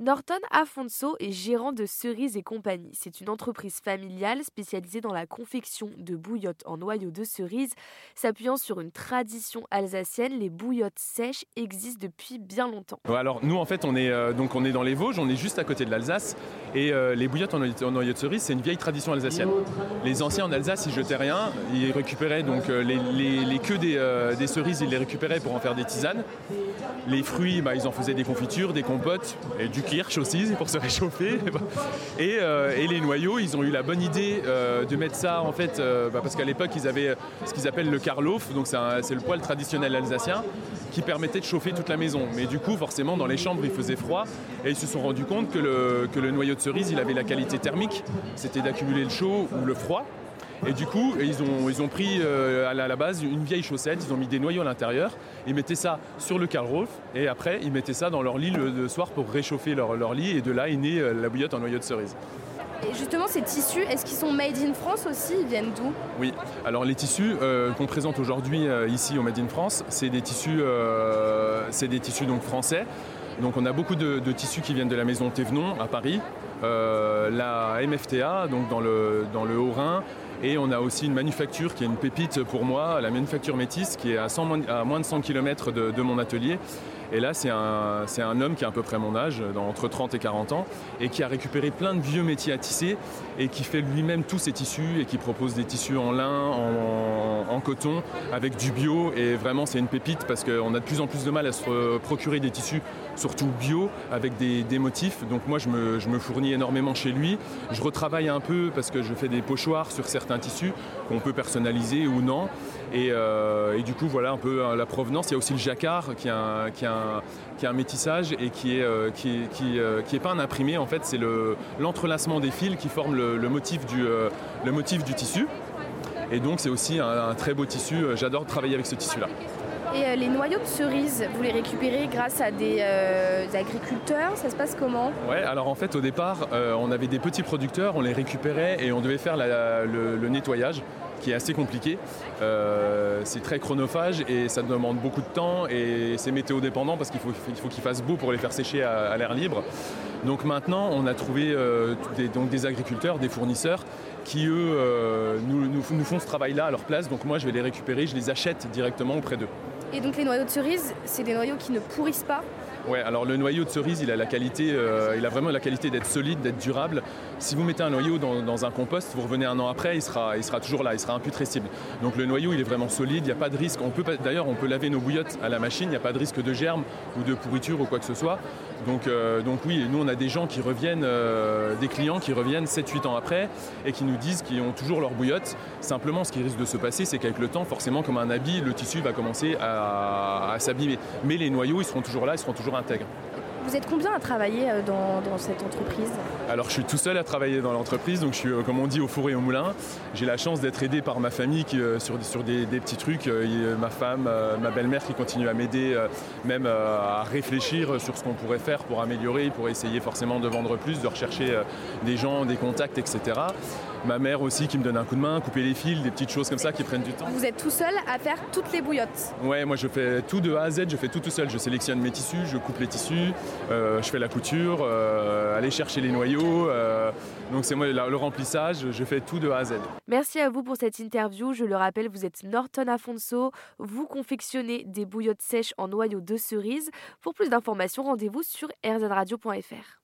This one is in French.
Norton Afonso est gérant de Cerise et compagnie. C'est une entreprise familiale spécialisée dans la confection de bouillottes en noyaux de cerise. S'appuyant sur une tradition alsacienne, les bouillottes sèches existent depuis bien longtemps. Alors nous en fait on est, euh, donc, on est dans les Vosges, on est juste à côté de l'Alsace et euh, les bouillottes en noyaux, de cerise c'est une vieille tradition alsacienne. Les anciens en Alsace ils jetaient rien, ils récupéraient donc euh, les, queues des, des, cerises, ils les récupéraient pour en faire des tisanes. Les fruits bah, ils en faisaient des confitures, des compotes et du kirsch aussi pour se réchauffer. Euh, et, les noyaux, ils ont eu la bonne idée euh, de mettre ça en fait, euh, bah, parce qu'à l'époque ils avaient ce qu'ils appellent le karlof, donc c'est le poêle traditionnel alsacien qui permettait de chauffer toute la maison. Mais du coup, forcément, dans les chambres, il faisait froid et ils se sont rendus compte que le, que le noyau de cerise, il avait la qualité thermique, c'était d'accumuler le chaud ou le froid. Et du coup, ils ont, ils ont pris euh, à, la, base une vieille chaussette, ils ont mis des noyaux à l'intérieur, ils mettaient ça sur le Karl et après ils mettaient ça dans leur lit le, soir pour réchauffer leur, leur, lit et de là est née euh, la bouillotte en noyau de cerise. Et justement, ces tissus, est-ce qu'ils sont made in France aussi? Ils viennent d'où? Oui, alors les tissus euh, qu'on présente aujourd'hui ici au Made in France, c'est des tissus, c'est des tissus donc français. Donc on a beaucoup de, de, tissus qui viennent de la maison Thévenon à Paris, la MFTA donc dans le, dans le Haut-Rhin et on a aussi une manufacture qui est une pépite pour moi, la manufacture Métis, qui est à, moins de 100 km de, mon atelier. Et là, c'est un, homme qui a à peu près mon âge, entre 30 et 40 ans, et qui a récupéré plein de vieux métiers à tisser, et qui fait lui-même tous ses tissus, et qui propose des tissus en lin, en, coton, avec du bio. Et vraiment, c'est une pépite parce qu'on a de plus en plus de mal à se procurer des tissus, surtout bio, avec des, motifs. Donc moi, je me, fournis énormément chez lui. Je retravaille un peu parce que je fais des pochoirs sur certains un tissu qu'on peut personnaliser ou non. Euh, et, du coup, voilà un peu euh, la provenance. Il y a aussi le jacquard qui est un, qui qui un métissage et qui est, euh, qui, qui, qui, est pas un imprimé. En fait, c'est l'entrelacement des fils qui forment le, motif, du, le motif du tissu. Et donc, c'est aussi un, très beau tissu. J'adore travailler avec ce tissu-là. Et les noyaux de cerises, vous les récupérez grâce à des agriculteurs? Ça se passe comment? Ouais, alors en fait, au départ, on avait des petits producteurs, on les récupérait et on devait faire le, nettoyage qui est assez compliqué. Euh, c'est très chronophage et ça demande beaucoup de temps et c'est météo dépendant parce qu'il faut qu'il fasse beau pour les faire sécher à, l'air libre. Donc maintenant, on a trouvé euh, des, donc des agriculteurs, des fournisseurs qui eux euh, nous, nous, font ce travail-là à leur place. Donc moi, je vais les récupérer, je les achète directement auprès d'eux. Et donc les noyaux de cerise, c'est des noyaux qui ne pourrissent pas? Ouais, alors le noyau de cerise, il a la qualité, euh, il a vraiment la qualité d'être solide, d'être durable. Si vous mettez un noyau dans, un compost, vous revenez un an après, il sera, il sera toujours là, il sera imputrescible. Donc le noyau, il est vraiment solide, il n'y a pas de risque. On peut d'ailleurs, on peut laver nos bouillottes à la machine, il n'y a pas de risque de germe ou de pourriture ou quoi que ce soit. Donc, euh, donc oui, nous on a des gens qui reviennent, euh, des clients qui reviennent 7-8 ans après et qui nous disent qu'ils ont toujours leur bouillotte. Simplement, ce qui risque de se passer, c'est qu'avec le temps, forcément, comme un habit, le tissu va commencer à, à s'abîmer. Mais les noyaux, ils seront toujours là, ils seront toujours intègre. Vous êtes combien à travailler euh, dans, cette entreprise? Alors je suis tout seul à travailler dans l'entreprise, donc je suis euh, comme on dit au four et au moulin. J'ai la chance d'être aidé par ma famille qui, euh, sur, sur des, petits trucs, ma femme, ma belle-mère qui continue à m'aider même à réfléchir sur ce qu'on pourrait faire pour améliorer, pour essayer forcément de vendre plus, de rechercher des gens, des contacts, etc ma mère aussi qui me donne un coup de main, couper les fils, des petites choses comme ça qui prennent du temps. Vous êtes tout seul à faire toutes les bouillottes? Ouais, moi je fais tout de A à Z, je fais tout tout seul. Je sélectionne mes tissus, je coupe les tissus, je fais la couture, euh, aller chercher les noyaux. Euh, donc c'est moi le remplissage, je fais tout de A à Z. Merci à vous pour cette interview. Je le rappelle, vous êtes Norton Afonso. Vous confectionnez des bouillottes sèches en noyaux de cerise. Pour plus d'informations, rendez-vous sur rzradio.fr.